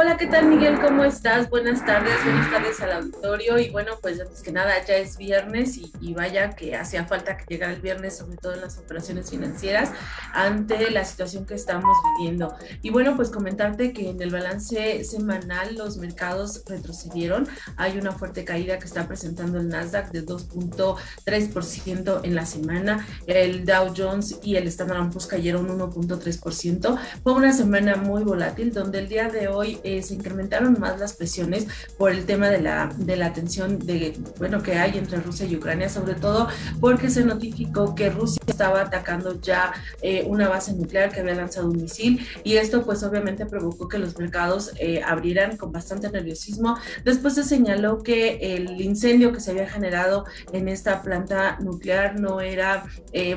Hola, ¿qué tal Miguel? ¿Cómo estás? Buenas tardes, buenas tardes al auditorio. Y bueno, pues antes que nada, ya es viernes y, vaya que hacía falta que llegara el viernes, sobre todo en las operaciones financieras, ante la situación que estamos viviendo. Y bueno, pues comentarte que en el balance semanal los mercados retrocedieron. Hay una fuerte caída que está presentando el Nasdaq de 2.3% en la semana. El Dow Jones y el Standard Poor's cayeron 1.3%. Fue una semana muy volátil donde el día de hoy eh, se incrementaron más las presiones por el tema de la, de la tensión de, bueno, que hay entre Rusia y Ucrania, sobre todo porque se notificó que Rusia estaba atacando ya eh, una base nuclear que había lanzado un misil y esto pues obviamente provocó que los mercados eh, abrieran con bastante nerviosismo. Después se señaló que el incendio que se había generado en esta planta nuclear no era,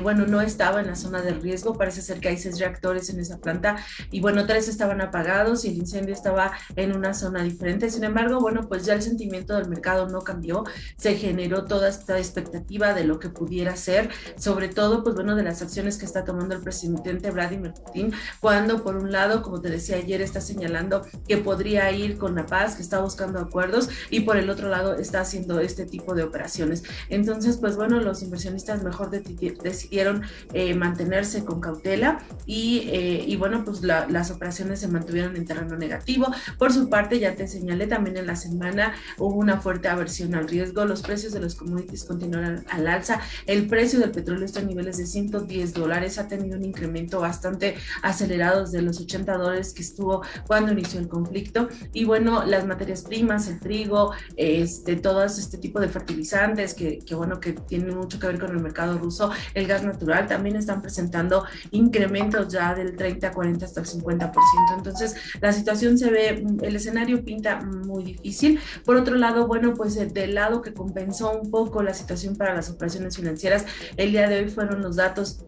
bueno, no estaba en la zona de riesgo, parece ser que hay seis reactores en esa planta y bueno, tres estaban apagados y el incendio estaba en una zona diferente. Sin embargo, bueno, pues ya el sentimiento del mercado no cambió, se generó toda esta expectativa de lo que pudiera ser, sobre todo, pues bueno, de las acciones que está tomando el presidente Vladimir Putin, cuando por un lado, como te decía ayer, está señalando que podría ir con la paz, que está buscando acuerdos, y por el otro lado está haciendo este tipo de operaciones. Entonces, pues bueno, los inversionistas mejor decidieron eh, mantenerse con cautela y, eh, y bueno, pues las operaciones se mantuvieron en terreno negativo. Por su parte, ya te señalé también en la semana hubo una fuerte aversión al riesgo, los precios de los commodities continuaron al alza, el precio del petróleo está a niveles de 110 dólares, ha tenido un incremento bastante acelerado desde los 80 dólares que estuvo cuando inició el conflicto. Y bueno, las materias primas, el trigo, este, todo este tipo de fertilizantes que, que bueno, que tienen mucho que ver con el mercado ruso, el gas natural también están presentando incrementos ya del 30, 40 hasta el 50%. Entonces, la situación se el escenario pinta muy difícil. Por otro lado, bueno, pues eh, del lado que compensó un poco la situación para las operaciones financieras, el día de hoy fueron los datos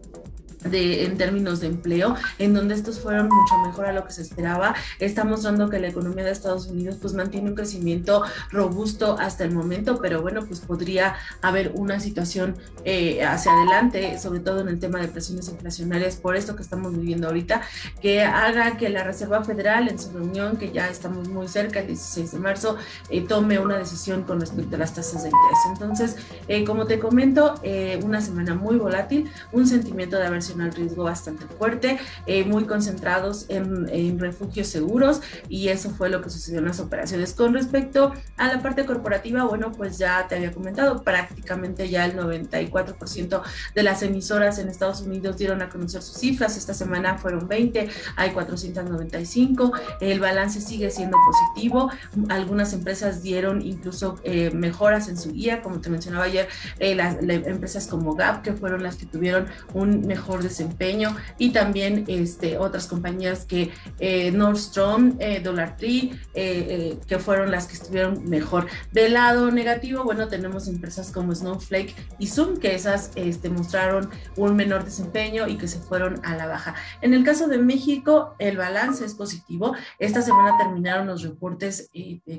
de, en términos de empleo, en donde estos fueron mucho mejor a lo que se esperaba. Está mostrando que la economía de Estados Unidos pues mantiene un crecimiento robusto hasta el momento, pero bueno, pues podría haber una situación eh, hacia adelante, sobre todo en el tema de presiones inflacionarias, por esto que estamos viviendo ahorita, que haga que la Reserva Federal en su reunión, que ya estamos muy cerca, el 16 de marzo, eh, tome una decisión con respecto a las tasas de interés. Entonces, eh, como te comento, una semana muy volátil, un sentimiento de aversión al riesgo bastante fuerte, eh, muy concentrados en, en, refugios seguros y eso fue lo que sucedió en las operaciones. Con respecto a la parte corporativa, bueno, pues ya te había comentado, prácticamente ya el 94% de las emisoras en Estados Unidos dieron a conocer sus cifras, esta semana fueron 20, hay 495, el balance sigue siendo positivo, algunas empresas dieron incluso eh, mejoras en su guía, como te mencionaba ayer, eh, las, empresas como Gap, que fueron las que tuvieron un mejor desempeño y también este, otras compañías que eh, Nordstrom, eh, Dollar Tree, eh, que fueron las que estuvieron mejor. Del lado negativo, bueno, tenemos empresas como Snowflake y Zoom, que esas este, mostraron un menor desempeño y que se fueron a la baja. En el caso de México, el balance es positivo. Esta semana terminaron los reportes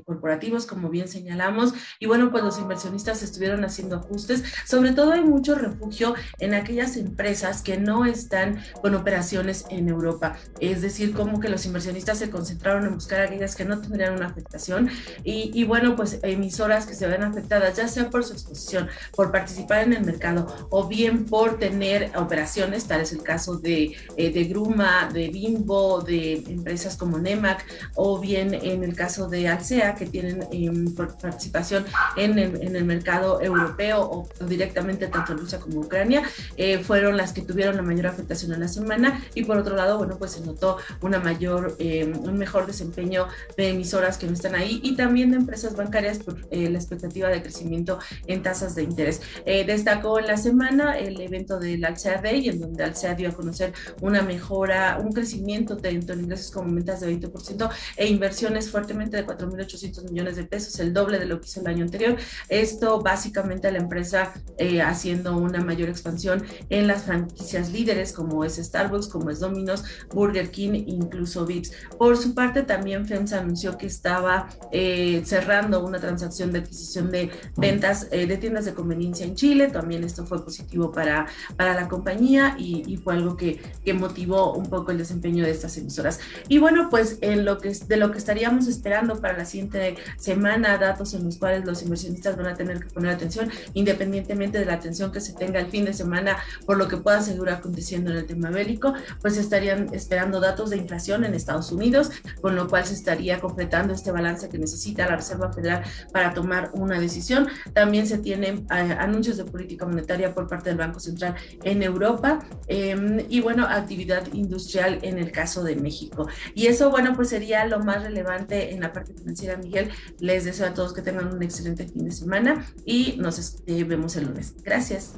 corporativos, como bien señalamos, y bueno, pues los inversionistas estuvieron haciendo ajustes. Sobre todo hay mucho refugio en aquellas empresas que no están con operaciones en Europa. Es decir, como que los inversionistas se concentraron en buscar aquellas que no tendrían una afectación y, bueno, pues emisoras que se ven afectadas, ya sea por su exposición, por participar en el mercado o bien por tener operaciones, tal es el caso de, eh, Gruma, de Bimbo, de empresas como Nemac o bien en el caso de Alsea que tienen em, participación en el, en el, mercado europeo o, directamente tanto en Rusia como Ucrania, eh, fueron las que tuvieron la mayor afectación en la semana y por otro lado, bueno, pues se notó una mayor, eh, un mejor desempeño de emisoras que no están ahí y también de empresas bancarias por eh, la expectativa de crecimiento en tasas de interés. Eh, destacó en la semana el evento del Alsea Day, en donde Alsea dio a conocer una mejora, un crecimiento tanto en ingresos como ventas de 20% e inversiones fuertemente de 4.800 millones de pesos, el doble de lo que hizo el año anterior. Esto básicamente la empresa haciendo una mayor expansión en las franquicias compañías líderes como es Starbucks, como es Domino's, Burger King, incluso Vips. Por su parte, también FEMSA anunció que estaba eh, cerrando una transacción de adquisición de ventas eh, de tiendas de conveniencia en Chile. También esto fue positivo para, para la compañía y, fue algo que, que, motivó un poco el desempeño de estas emisoras. Y bueno, pues en lo que, de lo que estaríamos esperando para la siguiente semana, datos en los cuales los inversionistas van a tener que poner atención, independientemente de la atención que se tenga el fin de semana por lo que pueda seguir aconteciendo en el tema bélico, pues estarían esperando datos de inflación en Estados Unidos, con lo cual se estaría completando este balance que necesita la Reserva Federal para tomar una decisión. También se tienen eh, anuncios de política monetaria por parte del Banco Central en Europa em, y bueno, actividad industrial en el caso de México. Y eso, bueno, pues sería lo más relevante en la parte financiera, Miguel. Les deseo a todos que tengan un excelente fin de semana y nos vemos el lunes. Gracias.